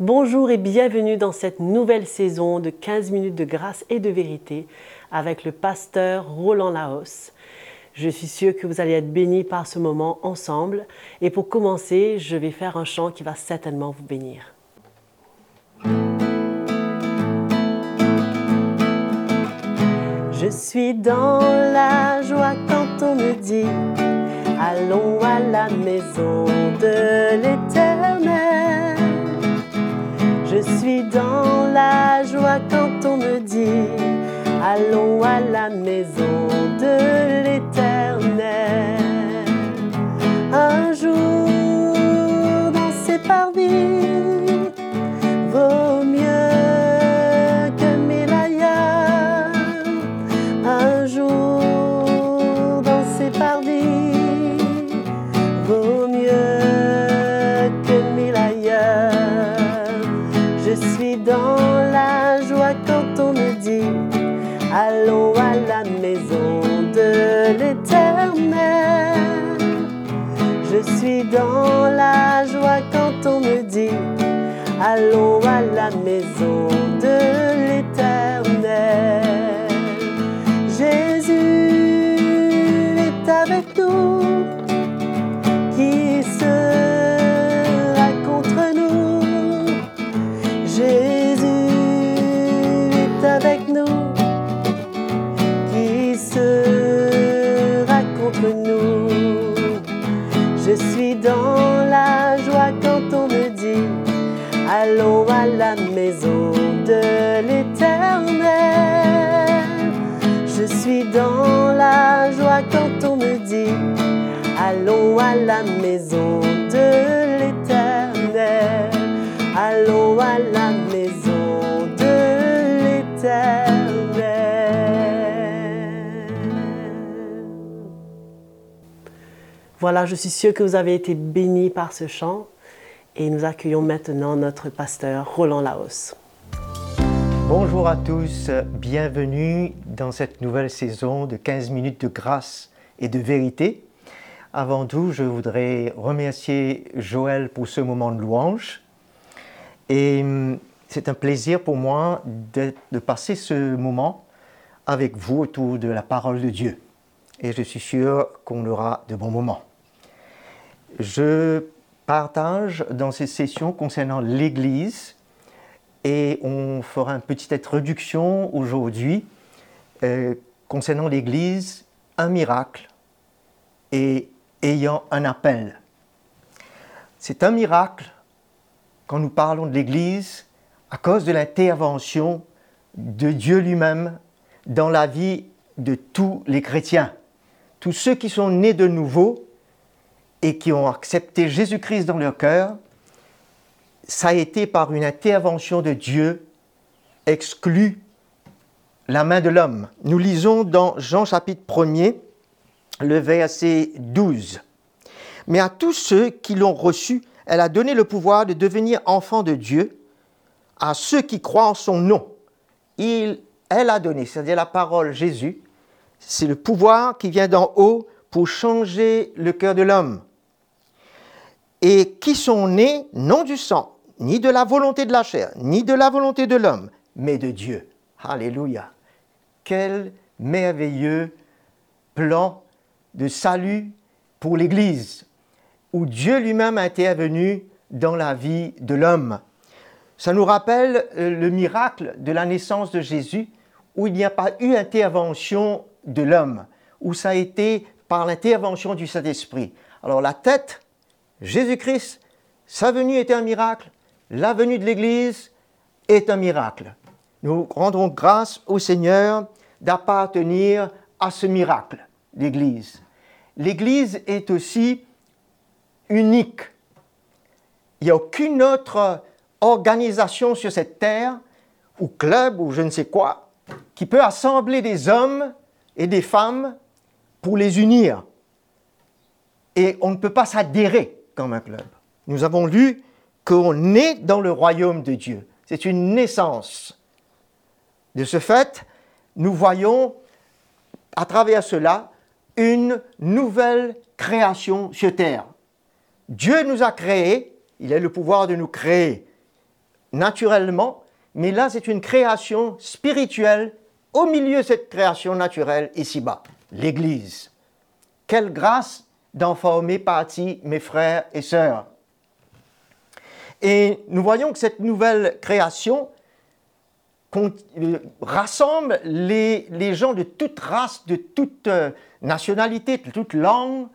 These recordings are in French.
Bonjour et bienvenue dans cette nouvelle saison de 15 minutes de grâce et de vérité avec le pasteur Roland Laos. Je suis sûre que vous allez être bénis par ce moment ensemble. Et pour commencer, je vais faire un chant qui va certainement vous bénir. Je suis dans la joie quand on me dit Allons à la maison de l'Éternel. Je suis dans la joie quand on me dit Allons à la maison de l'Éternel. Un jour dans ses parvis la maison de l'Éternel. Allons à la maison de l'Éternel. Voilà, je suis sûre que vous avez été bénis par ce chant et nous accueillons maintenant notre pasteur Roland Laos. Bonjour à tous, bienvenue dans cette nouvelle saison de 15 minutes de grâce et de vérité. Avant tout, je voudrais remercier Joël pour ce moment de louange. Et hum, c'est un plaisir pour moi de, passer ce moment avec vous autour de la parole de Dieu. Et je suis sûr qu'on aura de bons moments. Je partage dans ces sessions concernant l'Église et on fera une petite introduction aujourd'hui euh, concernant l'Église, un miracle et ayant un appel. C'est un miracle quand nous parlons de l'Église à cause de l'intervention de Dieu lui-même dans la vie de tous les chrétiens. Tous ceux qui sont nés de nouveau et qui ont accepté Jésus-Christ dans leur cœur, ça a été par une intervention de Dieu exclue la main de l'homme. Nous lisons dans Jean chapitre 1er, le verset 12. Mais à tous ceux qui l'ont reçu, elle a donné le pouvoir de devenir enfants de Dieu, à ceux qui croient en son nom. Elle a donné, c'est-à-dire la parole Jésus, c'est le pouvoir qui vient d'en haut pour changer le cœur de l'homme. Et qui sont nés non du sang, ni de la volonté de la chair, ni de la volonté de l'homme, mais de Dieu. Alléluia. Quel merveilleux plan de salut pour l'Église, où Dieu lui-même a intervenu dans la vie de l'homme. Ça nous rappelle euh, le miracle de la naissance de Jésus, où il n'y a pas eu intervention de l'homme, où ça a été par l'intervention du Saint-Esprit. Alors la tête, Jésus-Christ, sa venue est un miracle, la venue de l'Église est un miracle. Nous rendons grâce au Seigneur d'appartenir à ce miracle, l'Église. L'Église est aussi unique. Il n'y a aucune autre organisation sur cette terre, ou club, ou je ne sais quoi, qui peut assembler des hommes et des femmes pour les unir. Et on ne peut pas s'adhérer comme un club. Nous avons lu qu'on est dans le royaume de Dieu. C'est une naissance. De ce fait, nous voyons à travers cela une nouvelle création sur terre. Dieu nous a créés, il a le pouvoir de nous créer naturellement, mais là c'est une création spirituelle au milieu de cette création naturelle ici-bas, l'Église. Quelle grâce d'en former partie, mes frères et sœurs. Et nous voyons que cette nouvelle création rassemble les, gens de toute race, de toute euh, nationalité, de toute langue,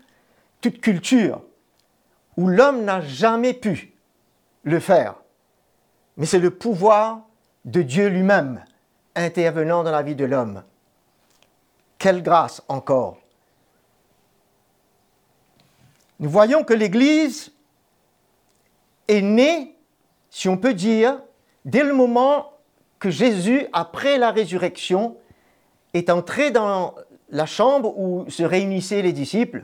toute culture, où l'homme n'a jamais pu le faire. Mais c'est le pouvoir de Dieu lui-même intervenant dans la vie de l'homme. Quelle grâce encore. Nous voyons que l'Église est née, si on peut dire, dès le moment que Jésus, après la résurrection, est entré dans la chambre où se réunissaient les disciples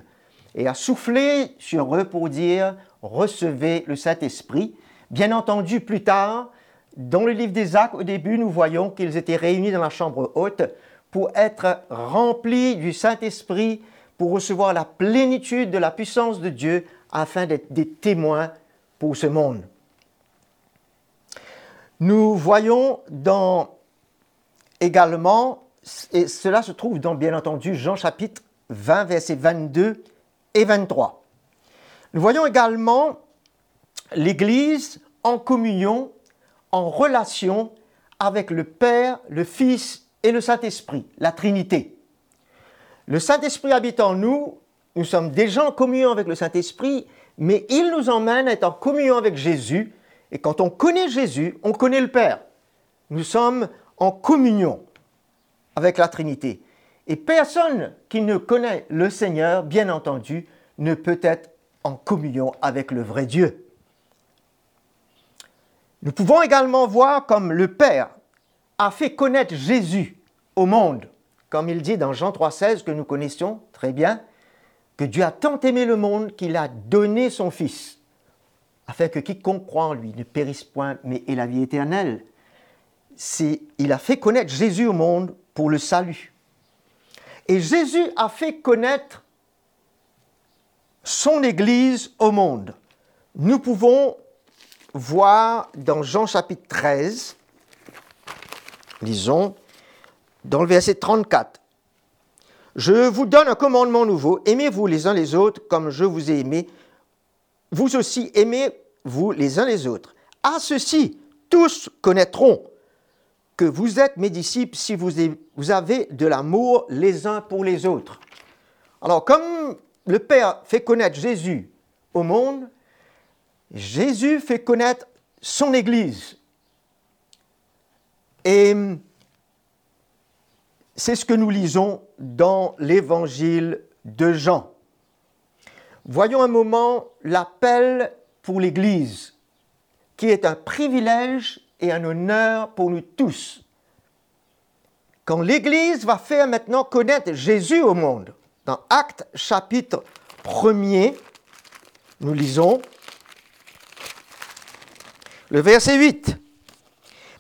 et a soufflé sur eux pour dire recevez le Saint-Esprit. Bien entendu, plus tard, dans le livre des Actes, au début, nous voyons qu'ils étaient réunis dans la chambre haute pour être remplis du Saint-Esprit, pour recevoir la plénitude de la puissance de Dieu, afin d'être des témoins pour ce monde. Nous voyons également, et cela se trouve dans bien entendu Jean chapitre 20, versets 22 et 23. Nous voyons également l'Église en communion, en relation avec le Père, le Fils et le Saint-Esprit, la Trinité. Le Saint-Esprit habite en nous, nous sommes déjà en communion avec le Saint-Esprit, mais il nous emmène à être en communion avec Jésus et quand on connaît Jésus, on connaît le Père. Nous sommes en communion avec la Trinité. Et personne qui ne connaît le Seigneur, bien entendu, ne peut être en communion avec le vrai Dieu. Nous pouvons également voir comme le Père a fait connaître Jésus au monde, comme il dit dans Jean 3,16 que nous connaissions très bien, que Dieu a tant aimé le monde qu'il a donné son Fils afin que quiconque croit en lui ne périsse point, mais ait la vie éternelle. il a fait connaître Jésus au monde pour le salut. Et Jésus a fait connaître son Église au monde. Nous pouvons voir dans Jean chapitre 13, lisons, dans le verset 34. Je vous donne un commandement nouveau, aimez-vous les uns les autres comme je vous ai aimé, vous aussi aimez-vous les uns les autres. À ceci, tous connaîtront que vous êtes mes disciples si vous avez de l'amour les uns pour les autres. Alors, comme le Père fait connaître Jésus au monde, Jésus fait connaître son Église. Et c'est ce que nous lisons dans l'évangile de Jean. Voyons un moment l'appel pour l'Église, qui est un privilège et un honneur pour nous tous. Quand l'Église va faire maintenant connaître Jésus au monde, dans Actes chapitre 1er, nous lisons le verset 8.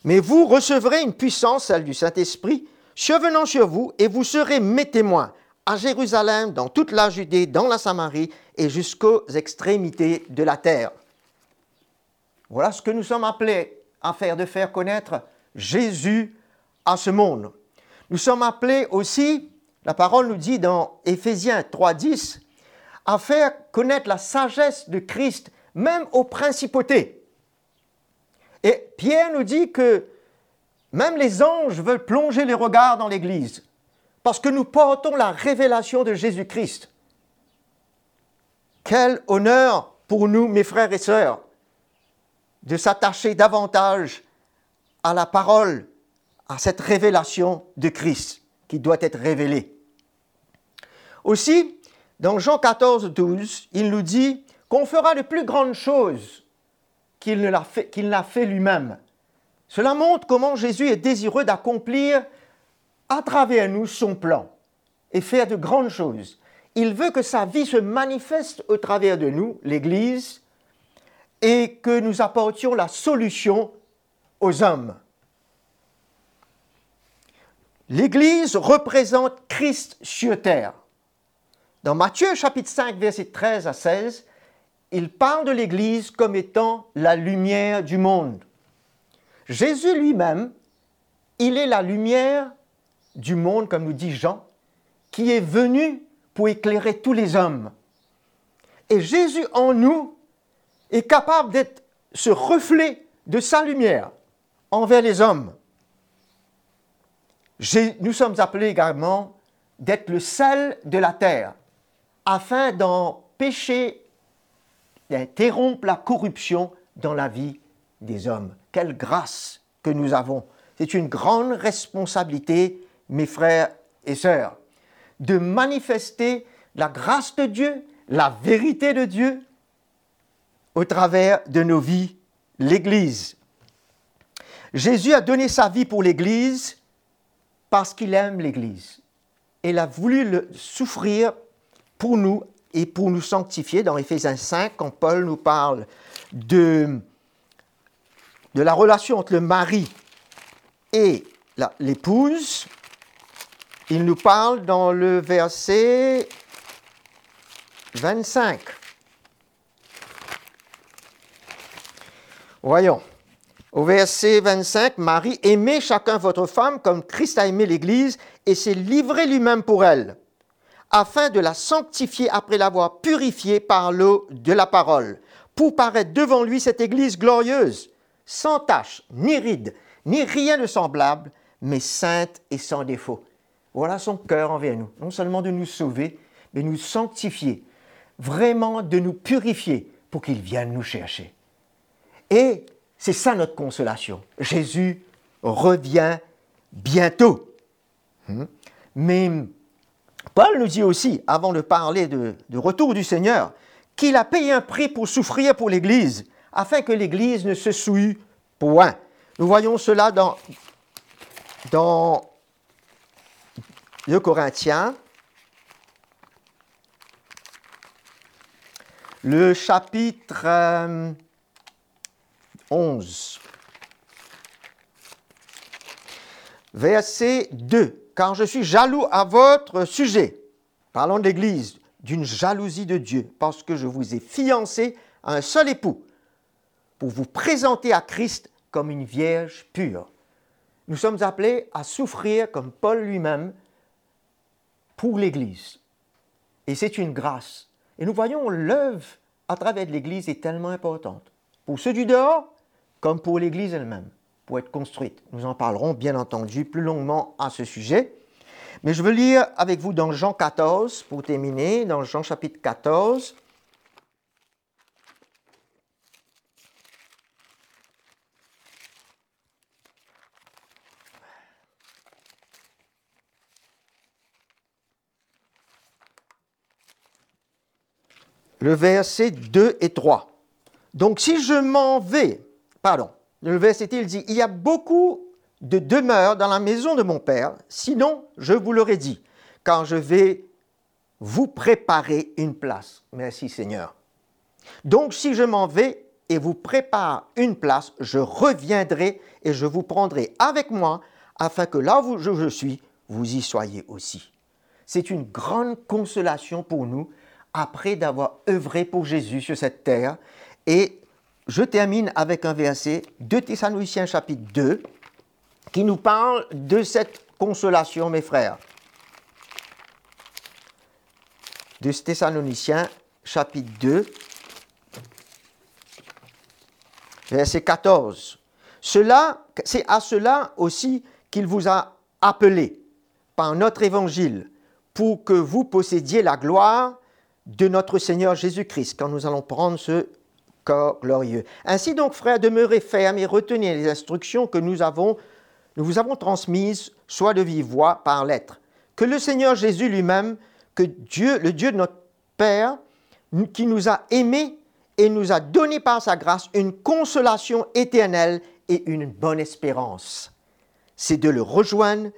Mais vous recevrez une puissance, celle du Saint-Esprit, chevenant sur vous, et vous serez mes témoins à Jérusalem, dans toute la Judée, dans la Samarie et jusqu'aux extrémités de la terre. Voilà ce que nous sommes appelés à faire, de faire connaître Jésus à ce monde. Nous sommes appelés aussi, la parole nous dit dans Éphésiens 3.10, à faire connaître la sagesse de Christ, même aux principautés. Et Pierre nous dit que même les anges veulent plonger les regards dans l'Église parce que nous portons la révélation de Jésus-Christ. Quel honneur pour nous, mes frères et sœurs, de s'attacher davantage à la parole, à cette révélation de Christ qui doit être révélée. Aussi, dans Jean 14, 12, il nous dit qu'on fera de plus grandes choses qu'il ne l'a fait, fait lui-même. Cela montre comment Jésus est désireux d'accomplir à travers nous son plan et faire de grandes choses. Il veut que sa vie se manifeste au travers de nous, l'Église, et que nous apportions la solution aux hommes. L'Église représente Christ sur terre. Dans Matthieu chapitre 5, verset 13 à 16, il parle de l'Église comme étant la lumière du monde. Jésus lui-même, il est la lumière du monde, comme nous dit Jean, qui est venu pour éclairer tous les hommes. Et Jésus en nous est capable d'être ce reflet de sa lumière envers les hommes. Nous sommes appelés également d'être le sel de la terre, afin d'empêcher, d'interrompre la corruption dans la vie des hommes. Quelle grâce que nous avons. C'est une grande responsabilité, mes frères et sœurs, de manifester la grâce de Dieu, la vérité de Dieu au travers de nos vies, l'Église. Jésus a donné sa vie pour l'Église parce qu'il aime l'Église. Il a voulu le souffrir pour nous et pour nous sanctifier. Dans Éphésiens 5, quand Paul nous parle de, de la relation entre le mari et l'épouse, il nous parle dans le verset 25. Voyons. Au verset 25, Marie, aimez chacun votre femme comme Christ a aimé l'Église et s'est livré lui-même pour elle, afin de la sanctifier après l'avoir purifiée par l'eau de la parole, pour paraître devant lui cette Église glorieuse, sans tache, ni ride, ni rien de semblable, mais sainte et sans défaut. Voilà son cœur envers nous, non seulement de nous sauver, mais nous sanctifier, vraiment de nous purifier pour qu'il vienne nous chercher. Et c'est ça notre consolation. Jésus revient bientôt. Hmm? Mais Paul nous dit aussi, avant de parler de, retour du Seigneur, qu'il a payé un prix pour souffrir pour l'Église, afin que l'Église ne se souille point. Nous voyons cela dans, dans le Corinthiens, le chapitre euh, 11. Verset 2. Car je suis jaloux à votre sujet, parlons de l'Église, d'une jalousie de Dieu, parce que je vous ai fiancé à un seul époux, pour vous présenter à Christ comme une vierge pure. Nous sommes appelés à souffrir comme Paul lui-même pour l'Église. Et c'est une grâce. Et nous voyons l'œuvre à travers l'Église est tellement importante. Pour ceux du dehors, comme pour l'Église elle-même, pour être construite. Nous en parlerons bien entendu plus longuement à ce sujet. Mais je veux lire avec vous dans Jean 14, pour terminer, dans Jean chapitre 14. Le verset 2 et 3. Donc si je m'en vais, Pardon. Le verset, il dit, il y a beaucoup de demeures dans la maison de mon Père, sinon je vous l'aurais dit, car je vais vous préparer une place. Merci Seigneur. Donc si je m'en vais et vous prépare une place, je reviendrai et je vous prendrai avec moi, afin que là où je suis, vous y soyez aussi. C'est une grande consolation pour nous après d'avoir œuvré pour Jésus sur cette terre et je termine avec un verset de Thessaloniciens chapitre 2 qui nous parle de cette consolation, mes frères. De Thessaloniciens chapitre 2, verset 14. Cela, c'est à cela aussi qu'il vous a appelé par notre évangile pour que vous possédiez la gloire de notre Seigneur Jésus-Christ quand nous allons prendre ce glorieux. Ainsi donc, frères, demeurez fermes et retenez les instructions que nous, avons, nous vous avons transmises, soit de vive voix, par lettre. Que le Seigneur Jésus lui-même, que Dieu, le Dieu de notre Père, qui nous a aimés et nous a donné par sa grâce une consolation éternelle et une bonne espérance, c'est de le rejoindre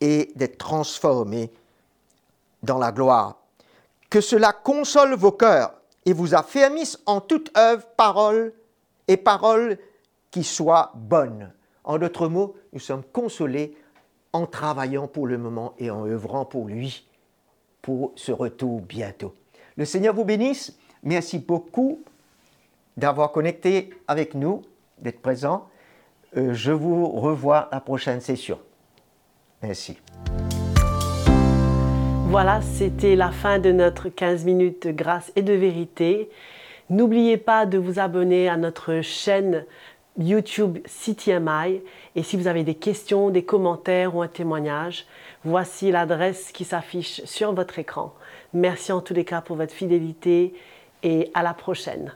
et d'être transformé dans la gloire. Que cela console vos cœurs et vous affermisse en toute œuvre, parole et parole qui soit bonne. En d'autres mots, nous sommes consolés en travaillant pour le moment et en œuvrant pour lui, pour ce retour bientôt. Le Seigneur vous bénisse. Merci beaucoup d'avoir connecté avec nous, d'être présent. euh, je vous revois à la prochaine session. Merci. Voilà, c'était la fin de notre 15 minutes grâce et de vérité. N'oubliez pas de vous abonner à notre chaîne YouTube CTMI et si vous avez des questions, des commentaires ou un témoignage, voici l'adresse qui s'affiche sur votre écran. Merci en tous les cas pour votre fidélité et à la prochaine.